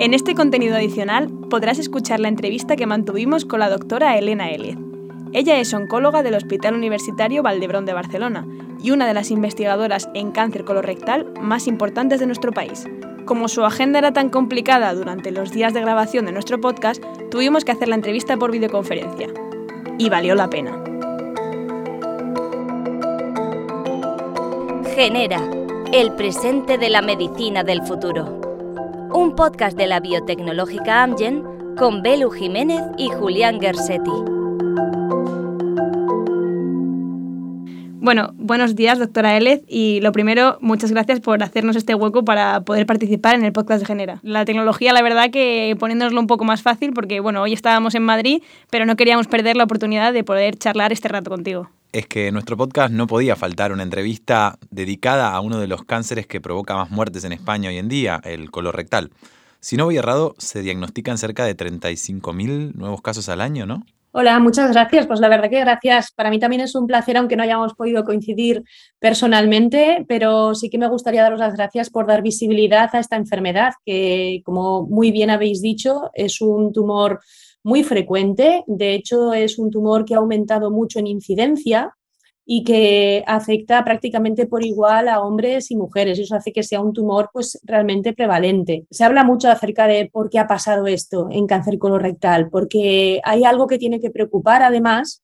En este contenido adicional podrás escuchar la entrevista que mantuvimos con la doctora Elena Eliez. Ella es oncóloga del Hospital Universitario Valdebrón de Barcelona y una de las investigadoras en cáncer colorectal más importantes de nuestro país. Como su agenda era tan complicada durante los días de grabación de nuestro podcast, tuvimos que hacer la entrevista por videoconferencia. Y valió la pena. Genera, el presente de la medicina del futuro un podcast de la biotecnológica Amgen con Belu Jiménez y Julián Gersetti. Bueno, buenos días, doctora Elez. Y lo primero, muchas gracias por hacernos este hueco para poder participar en el podcast de Genera. La tecnología, la verdad, que poniéndoslo un poco más fácil, porque bueno, hoy estábamos en Madrid, pero no queríamos perder la oportunidad de poder charlar este rato contigo es que en nuestro podcast no podía faltar una entrevista dedicada a uno de los cánceres que provoca más muertes en España hoy en día, el colorectal. Si no voy errado, se diagnostican cerca de 35.000 nuevos casos al año, ¿no? Hola, muchas gracias. Pues la verdad que gracias. Para mí también es un placer, aunque no hayamos podido coincidir personalmente, pero sí que me gustaría daros las gracias por dar visibilidad a esta enfermedad, que como muy bien habéis dicho, es un tumor muy frecuente. De hecho, es un tumor que ha aumentado mucho en incidencia y que afecta prácticamente por igual a hombres y mujeres. Eso hace que sea un tumor pues, realmente prevalente. Se habla mucho acerca de por qué ha pasado esto en cáncer colorectal, porque hay algo que tiene que preocupar además,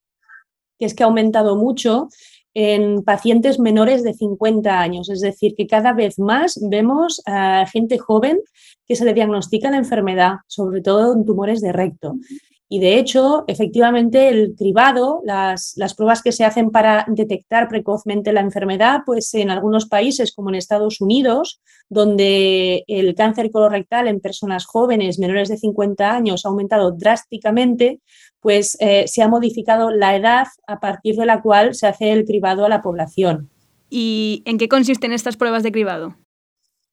que es que ha aumentado mucho en pacientes menores de 50 años. Es decir, que cada vez más vemos a gente joven que se le diagnostica la enfermedad, sobre todo en tumores de recto. Y de hecho, efectivamente, el cribado, las, las, pruebas que se hacen para detectar precozmente la enfermedad, pues en algunos países como en Estados Unidos, donde el cáncer colorectal en personas jóvenes menores de 50 años ha aumentado drásticamente, pues eh, se ha modificado la edad a partir de la cual se hace el cribado a la población. ¿Y en qué consisten estas pruebas de cribado?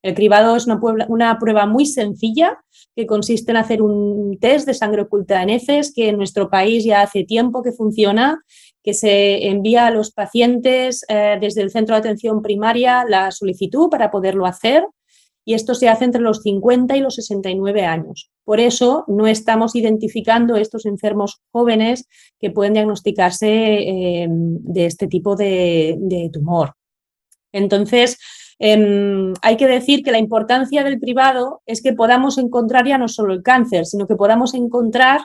El cribado es una, una, prueba muy sencilla que consiste en hacer un test de sangre oculta en heces que en nuestro país ya hace tiempo que funciona, que se envía a los pacientes eh, desde el centro de atención primaria la solicitud para poderlo hacer y esto se hace entre los 50 y los 69 años. Por eso no estamos identificando estos enfermos jóvenes que pueden diagnosticarse eh, de este tipo de, de tumor. Entonces, Em, hay que decir que la importancia del privado es que podamos encontrar ya no solo el cáncer, sino que podamos encontrar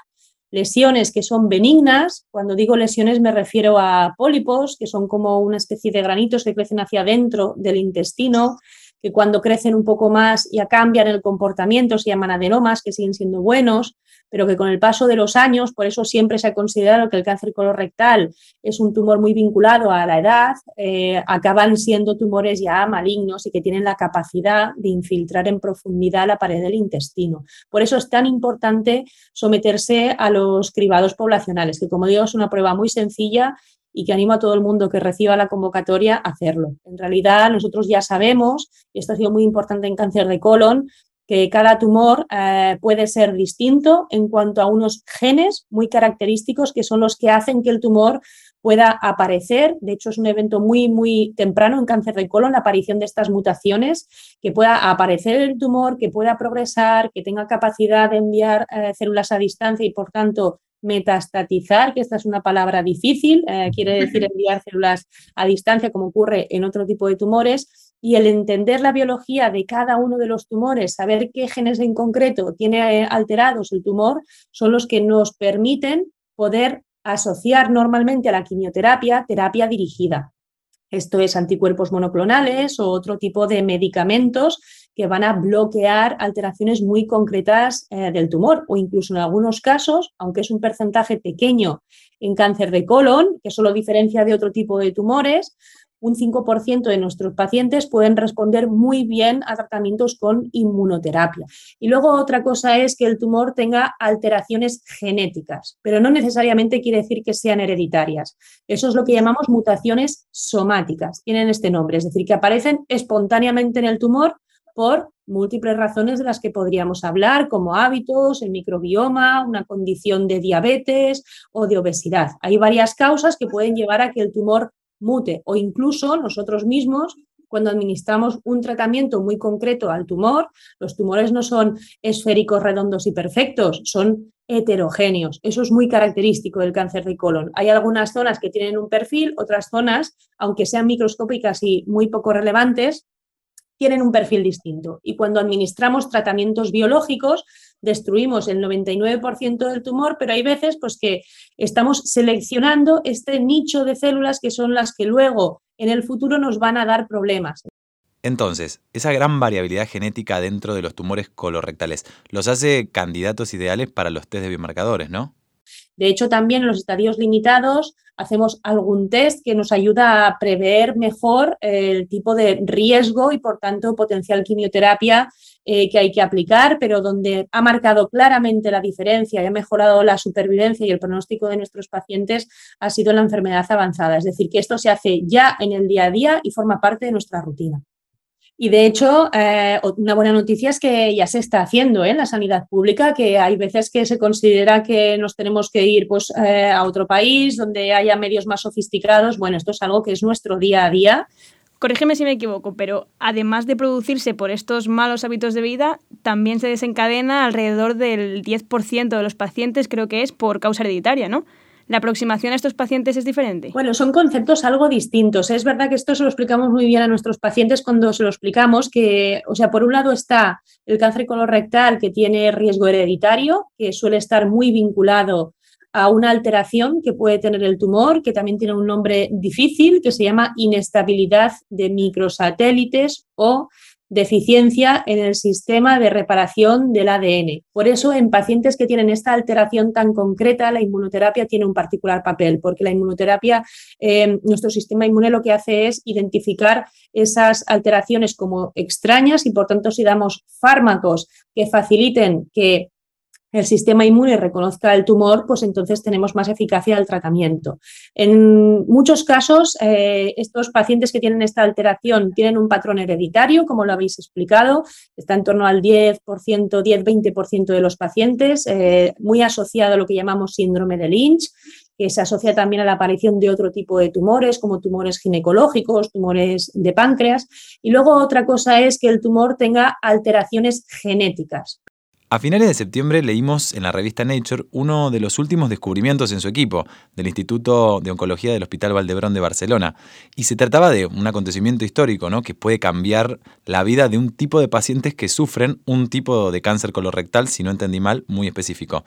lesiones que son benignas. Cuando digo lesiones me refiero a pólipos, que son como una especie de granitos que crecen hacia adentro del intestino, que cuando crecen un poco más ya cambian el comportamiento, se llaman adenomas, que siguen siendo buenos, pero que con el paso de los años, por eso siempre se ha considerado que el cáncer colorectal es un tumor muy vinculado a la edad, eh, acaban siendo tumores ya malignos y que tienen la capacidad de infiltrar en profundidad la pared del intestino. Por eso es tan importante someterse a los cribados poblacionales, que como digo es una prueba muy sencilla y que animo a todo el mundo que reciba la convocatoria a hacerlo. En realidad, nosotros ya sabemos, y esto ha sido muy importante en cáncer de colon, que cada tumor eh, puede ser distinto en cuanto a unos genes muy característicos que son los que hacen que el tumor pueda aparecer. De hecho, es un evento muy, muy temprano en cáncer de colon, la aparición de estas mutaciones, que pueda aparecer el tumor, que pueda progresar, que tenga capacidad de enviar eh, células a distancia y, por tanto, metastatizar, que esta es una palabra difícil, eh, quiere decir enviar células a distancia, como ocurre en otro tipo de tumores y el entender la biología de cada uno de los tumores, saber qué genes en concreto tiene eh, alterados el tumor, son los que nos permiten poder asociar normalmente a la quimioterapia terapia dirigida. Esto es anticuerpos monoclonales o otro tipo de medicamentos que van a bloquear alteraciones muy concretas eh, del tumor o incluso en algunos casos, aunque es un porcentaje pequeño en cáncer de colon, que solo diferencia de otro tipo de tumores, un 5% de nuestros pacientes pueden responder muy bien a tratamientos con inmunoterapia. Y luego otra cosa es que el tumor tenga alteraciones genéticas, pero no necesariamente quiere decir que sean hereditarias. Eso es lo que llamamos mutaciones somáticas. Tienen este nombre, es decir, que aparecen espontáneamente en el tumor por múltiples razones de las que podríamos hablar, como hábitos, el microbioma, una condición de diabetes o de obesidad. Hay varias causas que pueden llevar a que el tumor mute o incluso nosotros mismos cuando administramos un tratamiento muy concreto al tumor, los tumores no son esféricos, redondos y perfectos, son heterogéneos. Eso es muy característico del cáncer de colon. Hay algunas zonas que tienen un perfil, otras zonas, aunque sean microscópicas y muy poco relevantes, tienen un perfil distinto. Y cuando administramos tratamientos biológicos, destruimos el 99% del tumor, pero hay veces pues, que estamos seleccionando este nicho de células que son las que luego en el futuro nos van a dar problemas. Entonces, esa gran variabilidad genética dentro de los tumores colorectales los hace candidatos ideales para los test de biomarcadores, ¿no? De hecho, también en los estadios limitados hacemos algún test que nos ayuda a prever mejor el tipo de riesgo y, por tanto, potencial quimioterapia eh, que hay que aplicar, pero donde ha marcado claramente la diferencia y ha mejorado la supervivencia y el pronóstico de nuestros pacientes ha sido la enfermedad avanzada. Es decir, que esto se hace ya en el día a día y forma parte de nuestra rutina. Y de hecho, eh, una buena noticia es que ya se está haciendo ¿eh? en la sanidad pública, que hay veces que se considera que nos tenemos que ir pues, eh, a otro país donde haya medios más sofisticados. Bueno, esto es algo que es nuestro día a día. Corrígeme si me equivoco, pero además de producirse por estos malos hábitos de vida, también se desencadena alrededor del 10% de los pacientes, creo que es por causa hereditaria, ¿no? ¿La aproximación a estos pacientes es diferente? Bueno, son conceptos algo distintos. Es verdad que esto se lo explicamos muy bien a nuestros pacientes cuando se lo explicamos que, o sea, por un lado está el cáncer colorectal que tiene riesgo hereditario, que suele estar muy vinculado a una alteración que puede tener el tumor, que también tiene un nombre difícil, que se llama inestabilidad de microsatélites o deficiencia en el sistema de reparación del ADN. Por eso, en pacientes que tienen esta alteración tan concreta, la inmunoterapia tiene un particular papel, porque la inmunoterapia, eh, nuestro sistema inmune lo que hace es identificar esas alteraciones como extrañas y, por tanto, si damos fármacos que faciliten que el sistema inmune reconozca el tumor, pues entonces tenemos más eficacia del tratamiento. En muchos casos, eh, estos pacientes que tienen esta alteración tienen un patrón hereditario, como lo habéis explicado, está en torno al 10%, 10-20% de los pacientes, eh, muy asociado a lo que llamamos síndrome de Lynch que se asocia también a la aparición de otro tipo de tumores, como tumores ginecológicos, tumores de páncreas. Y luego otra cosa es que el tumor tenga alteraciones genéticas. A finales de septiembre leímos en la revista Nature uno de los últimos descubrimientos en su equipo, del Instituto de Oncología del Hospital Valdebrón de Barcelona, y se trataba de un acontecimiento histórico ¿no? que puede cambiar la vida de un tipo de pacientes que sufren un tipo de cáncer colorectal, si no entendí mal, muy específico.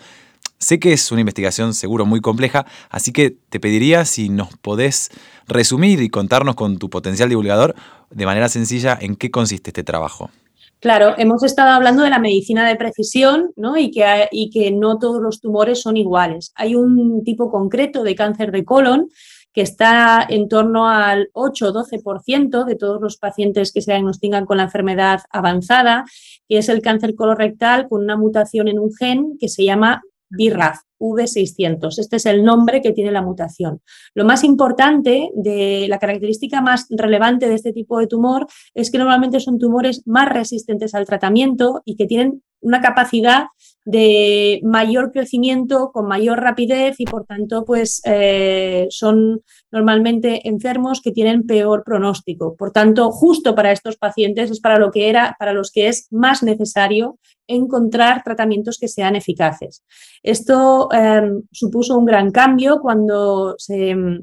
Sé que es una investigación seguro muy compleja, así que te pediría si nos podés resumir y contarnos con tu potencial divulgador de manera sencilla en qué consiste este trabajo. Claro, hemos estado hablando de la medicina de precisión ¿no? y, que, y que no todos los tumores son iguales. Hay un tipo concreto de cáncer de colon que está en torno al 8-12% de todos los pacientes que se diagnostican con la enfermedad avanzada, que es el cáncer colorectal con una mutación en un gen que se llama BRAF. V600. Este es el nombre que tiene la mutación. Lo más importante, de la característica más relevante de este tipo de tumor es que normalmente son tumores más resistentes al tratamiento y que tienen una capacidad de mayor crecimiento, con mayor rapidez y por tanto pues eh, son normalmente enfermos que tienen peor pronóstico. Por tanto, justo para estos pacientes es para lo que era, para los que es más necesario encontrar tratamientos que sean eficaces. Esto em, supuso un gran cambio cuando se em,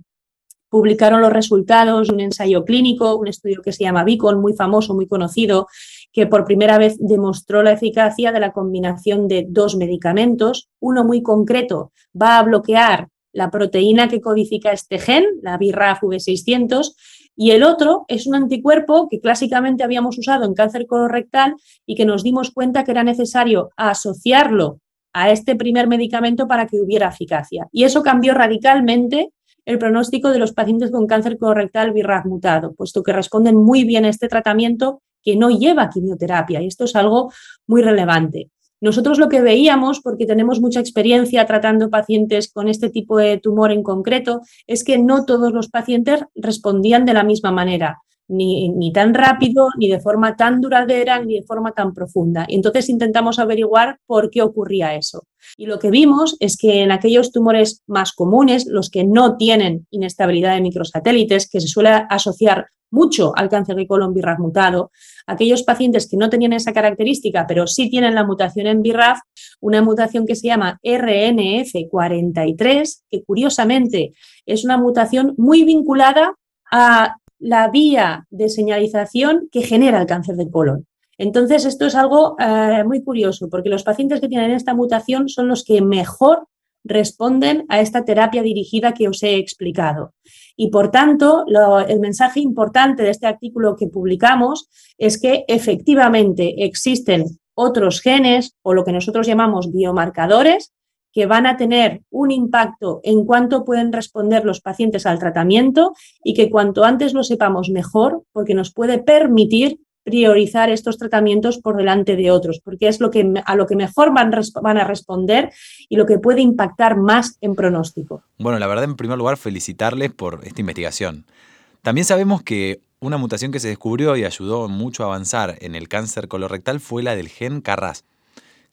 publicaron los resultados de un ensayo clínico, un estudio que se llama Beacon, muy famoso, muy conocido, que por primera vez demostró la eficacia de la combinación de dos medicamentos. Uno muy concreto va a bloquear la proteína que codifica este gen, la BRAF V600, y el otro es un anticuerpo que clásicamente habíamos usado en cáncer colorectal y que nos dimos cuenta que era necesario asociarlo a este primer medicamento para que hubiera eficacia. Y eso cambió radicalmente el pronóstico de los pacientes con cáncer colorectal BRAF mutado, puesto que responden muy bien a este tratamiento que no lleva quimioterapia. Y esto es algo muy relevante. Nosotros lo que veíamos, porque tenemos mucha experiencia tratando pacientes con este tipo de tumor en concreto, es que no todos los pacientes respondían de la misma manera, ni, ni, tan rápido, ni de forma tan duradera, ni de forma tan profunda. Y entonces intentamos averiguar por qué ocurría eso. Y lo que vimos es que en aquellos tumores más comunes, los que no tienen inestabilidad de microsatélites, que se suele asociar mucho al cáncer de colon BRAF mutado. Aquellos pacientes que no tenían esa característica, pero sí tienen la mutación en BRAF, una mutación que se llama RNF43, que curiosamente es una mutación muy vinculada a la vía de señalización que genera el cáncer de colon. Entonces, esto es algo eh, muy curioso, porque los pacientes que tienen esta mutación son los que mejor responden a esta terapia dirigida que os he explicado. Y por tanto, el mensaje importante de este artículo que publicamos es que efectivamente existen otros genes o lo que nosotros llamamos biomarcadores que van a tener un impacto en cuanto pueden responder los pacientes al tratamiento y que cuanto antes lo sepamos mejor porque nos puede permitir priorizar estos tratamientos por delante de otros, porque es lo que, a lo que mejor van, van, a responder y lo que puede impactar más en pronóstico. Bueno, la verdad, en primer lugar, felicitarles por esta investigación. También sabemos que una mutación que se descubrió y ayudó mucho a avanzar en el cáncer colorectal fue la del gen Carras.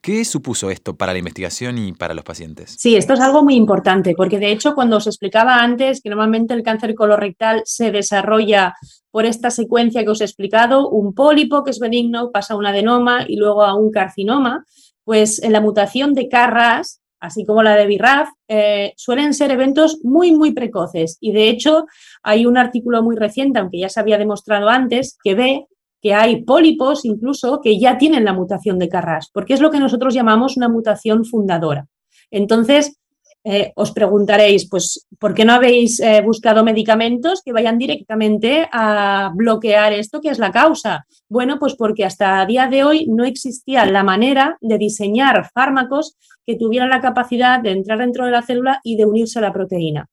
¿Qué supuso esto para la investigación y para los pacientes? Sí, esto es algo muy importante, porque de hecho cuando os explicaba antes que normalmente el cáncer colorectal se desarrolla por esta secuencia que os he explicado, un pólipo que es benigno pasa a un adenoma y luego a un carcinoma, pues en la mutación de CARRAS, así como la de BRAF, eh, suelen ser eventos muy, muy precoces. Y de hecho hay un artículo muy reciente, aunque ya se había demostrado antes, que ve que hay pólipos incluso que ya tienen la mutación de Carras, porque es lo que nosotros llamamos una mutación fundadora. Entonces, eh, os preguntaréis, pues, ¿por qué no habéis eh, buscado medicamentos que vayan directamente a bloquear esto que es la causa? Bueno, pues porque hasta a día de hoy no existía la manera de diseñar fármacos que tuvieran la capacidad de entrar dentro de la célula y de unirse a la proteína.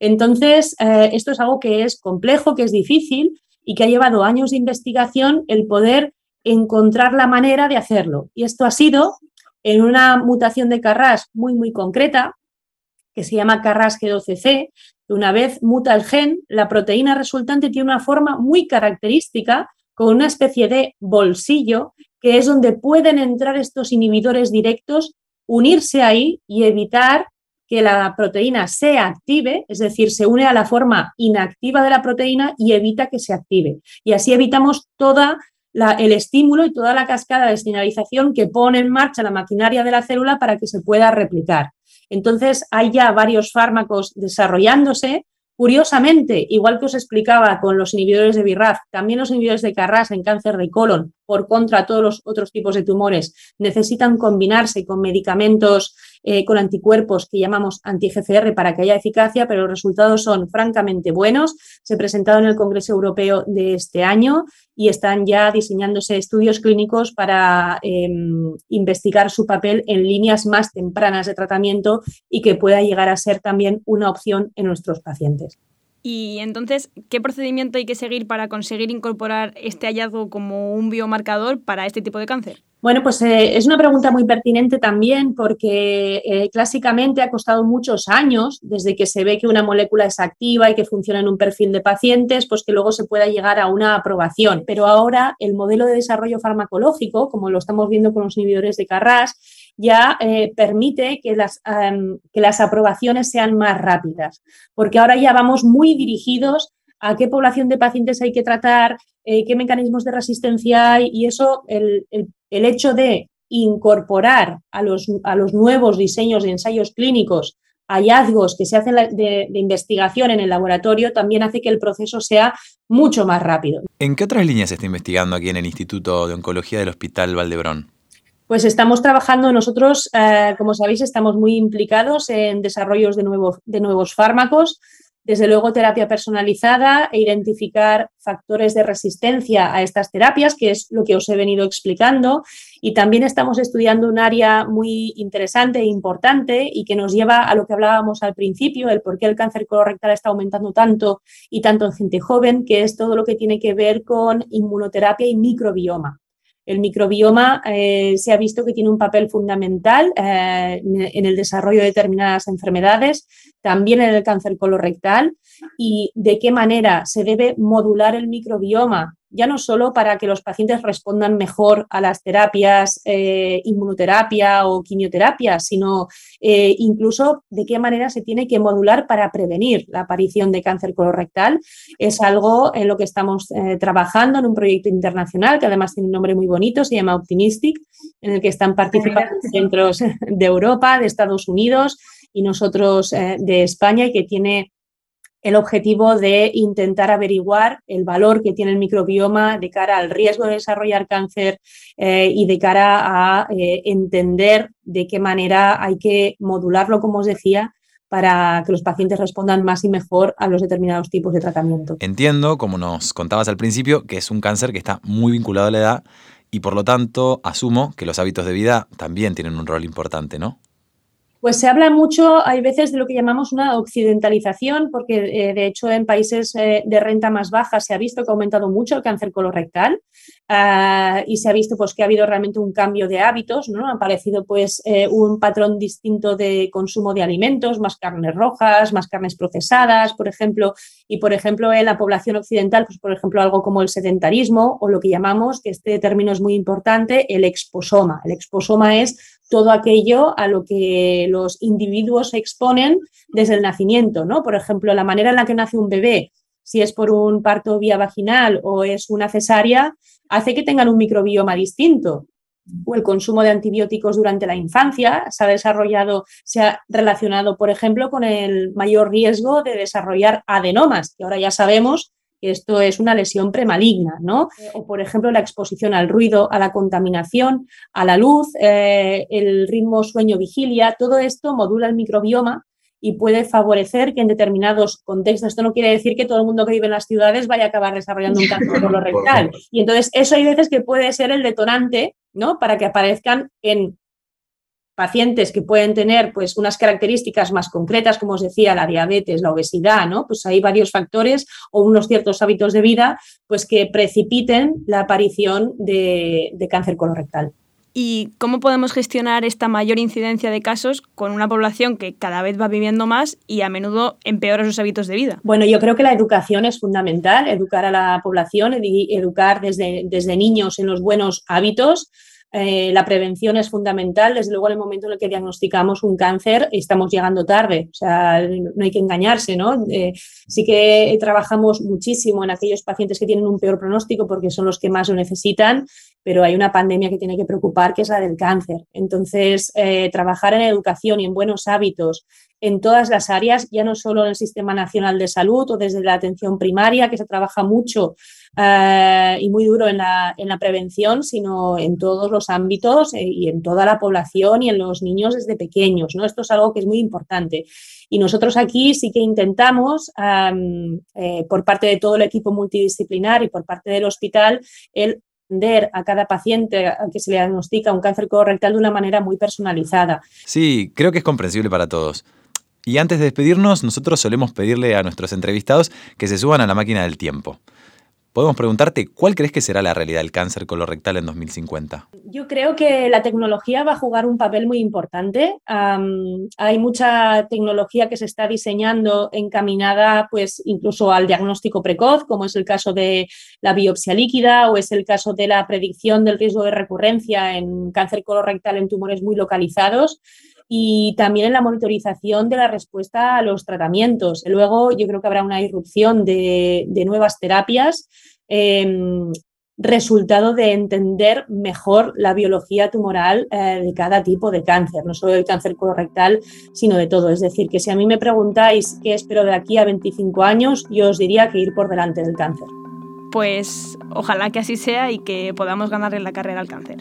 Entonces, eh, esto es algo que es complejo, que es difícil, y que ha llevado años de investigación el poder encontrar la manera de hacerlo. Y esto ha sido en una mutación de Carras muy, muy concreta, que se llama Carras G12C. Una vez muta el gen, la proteína resultante tiene una forma muy característica, con una especie de bolsillo, que es donde pueden entrar estos inhibidores directos, unirse ahí y evitar que la proteína se active, es decir, se une a la forma inactiva de la proteína y evita que se active. Y así evitamos todo el estímulo y toda la cascada de señalización que pone en marcha la maquinaria de la célula para que se pueda replicar. Entonces, hay ya varios fármacos desarrollándose Curiosamente, igual que os explicaba con los inhibidores de BRAF, también los inhibidores de Carras en cáncer de colon, por contra todos los otros tipos de tumores, necesitan combinarse con medicamentos eh, con anticuerpos que llamamos anti-GCR para que haya eficacia, pero los resultados son francamente buenos. Se presentaron en el Congreso Europeo de este año y están ya diseñándose estudios clínicos para em, investigar su papel en líneas más tempranas de tratamiento y que pueda llegar a ser también una opción en nuestros pacientes. Y entonces, ¿qué procedimiento hay que seguir para conseguir incorporar este hallazgo como un biomarcador para este tipo de cáncer? Bueno, pues eh, es una pregunta muy pertinente también porque eh, clásicamente ha costado muchos años desde que se ve que una molécula es activa y que funciona en un perfil de pacientes, pues que luego se pueda llegar a una aprobación. Pero ahora el modelo de desarrollo farmacológico, como lo estamos viendo con los inhibidores de Carras, ya eh, permite que las, que las aprobaciones sean más rápidas, porque ahora ya vamos muy dirigidos a qué población de pacientes hay que tratar, qué mecanismos de resistencia hay y eso, el hecho de incorporar a los, a los nuevos diseños de ensayos clínicos hallazgos que se hacen de, investigación en el laboratorio también hace que el proceso sea mucho más rápido. ¿En qué otras líneas se está investigando aquí en el Instituto de Oncología del Hospital Valdebrón? Pues estamos trabajando nosotros, eh, como sabéis, estamos muy implicados en desarrollos de, de nuevos fármacos. Desde luego, terapia personalizada e identificar factores de resistencia a estas terapias, que es lo que os he venido explicando. Y también estamos estudiando un área muy interesante e importante y que nos lleva a lo que hablábamos al principio, el por qué el cáncer colorectal está aumentando tanto y tanto en gente joven, que es todo lo que tiene que ver con inmunoterapia y microbioma. El microbioma eh, se ha visto que tiene un papel fundamental eh, en el desarrollo de determinadas enfermedades. También en el cáncer colorectal y de qué manera se debe modular el microbioma ya no solo para que los pacientes respondan mejor a las terapias, eh, inmunoterapia o quimioterapia, sino eh, incluso de qué manera se tiene que modular para prevenir la aparición de cáncer colorectal. Es algo en lo que estamos eh, trabajando en un proyecto internacional que además tiene un nombre muy bonito, se llama Optimistic, en el que están participando centros de Europa, de Estados Unidos y nosotros de España y que tiene el objetivo de intentar averiguar el valor que tiene el microbioma de cara al riesgo de desarrollar cáncer eh, y de cara a eh, entender de qué manera hay que modularlo, como os decía, para que los pacientes respondan más y mejor a los determinados tipos de tratamiento. Entiendo, como nos contabas al principio, que es un cáncer que está muy vinculado a la edad y por lo tanto asumo que los hábitos de vida también tienen un rol importante, ¿no? Pues se habla mucho, hay veces, de lo que llamamos una occidentalización, porque eh, de hecho en países eh, de renta más baja se ha visto que ha aumentado mucho el cáncer colorectal ah, y se ha visto pues, que ha habido realmente un cambio de hábitos, ¿no? Ha aparecido pues, eh, un patrón distinto de consumo de alimentos, más carnes rojas, más carnes procesadas, por ejemplo, y por ejemplo en la población occidental, pues por ejemplo algo como el sedentarismo o lo que llamamos, que este término es muy importante, el exposoma. El exposoma es todo aquello a lo que los individuos se exponen desde el nacimiento, ¿no? Por ejemplo, la manera en la que nace un bebé, si es por un parto vía vaginal o es una cesárea, hace que tengan un microbioma distinto. O el consumo de antibióticos durante la infancia se ha desarrollado, se ha relacionado, por ejemplo, con el mayor riesgo de desarrollar adenomas, que ahora ya sabemos esto es una lesión premaligna, ¿no? O, por ejemplo, la exposición al ruido, a la contaminación, a la luz, eh, el ritmo sueño-vigilia, todo esto modula el microbioma y puede favorecer que en determinados contextos, esto no quiere decir que todo el mundo que vive en las ciudades vaya a acabar desarrollando un cáncer colorectal. Y entonces eso hay veces que puede ser el detonante, ¿no? Para que aparezcan en pacientes que pueden tener pues unas características más concretas, como os decía, la diabetes, la obesidad, ¿no? Pues hay varios factores o unos ciertos hábitos de vida pues que precipiten la aparición de, de cáncer colorectal. ¿Y cómo podemos gestionar esta mayor incidencia de casos con una población que cada vez va viviendo más y a menudo empeora sus hábitos de vida? Bueno, yo creo que la educación es fundamental, educar a la población, educar desde, desde niños en los buenos hábitos. Eh, la prevención es fundamental. Desde luego, en el momento en el que diagnosticamos un cáncer, estamos llegando tarde. O sea, no hay que engañarse, ¿no? Eh, sí que trabajamos muchísimo en aquellos pacientes que tienen un peor pronóstico porque son los que más lo necesitan, pero hay una pandemia que tiene que preocupar, que es la del cáncer. Entonces, eh, trabajar en educación y en buenos hábitos en todas las áreas, ya no solo en el Sistema Nacional de Salud o desde la atención primaria, que se trabaja mucho eh, y muy duro en la, en la, prevención, sino en todos los ámbitos eh, y en toda la población y en los niños desde pequeños. ¿no? Esto es algo que es muy importante. Y nosotros aquí sí que intentamos, eh, por parte de todo el equipo multidisciplinar y por parte del hospital, el a cada paciente que se le diagnostica un cáncer colorectal de una manera muy personalizada. Sí, creo que es comprensible para todos. Y antes de despedirnos, nosotros solemos pedirle a nuestros entrevistados que se suban a la máquina del tiempo. Podemos preguntarte, ¿cuál crees que será la realidad del cáncer colorectal en 2050? Yo creo que la tecnología va a jugar un papel muy importante. hay mucha tecnología que se está diseñando encaminada pues incluso al diagnóstico precoz, como es el caso de la biopsia líquida o es el caso de la predicción del riesgo de recurrencia en cáncer colorectal en tumores muy localizados y también en la monitorización de la respuesta a los tratamientos. Luego yo creo que habrá una irrupción de, nuevas terapias, em, resultado de entender mejor la biología tumoral eh, de cada tipo de cáncer, no solo del cáncer colorectal, sino de todo. Es decir, que si a mí me preguntáis qué espero de aquí a 25 años, yo os diría que ir por delante del cáncer. Pues ojalá que así sea y que podamos ganarle la carrera al cáncer.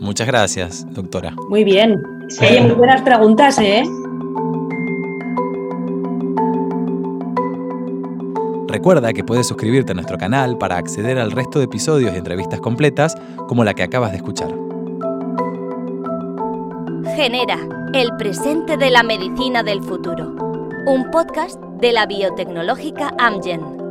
Muchas gracias, doctora. Muy bien. Sí, muy buenas preguntas, ¿eh? Recuerda que puedes suscribirte a nuestro canal para acceder al resto de episodios y entrevistas completas como la que acabas de escuchar. Genera, el presente de la medicina del futuro. Un podcast de la biotecnológica Amgen.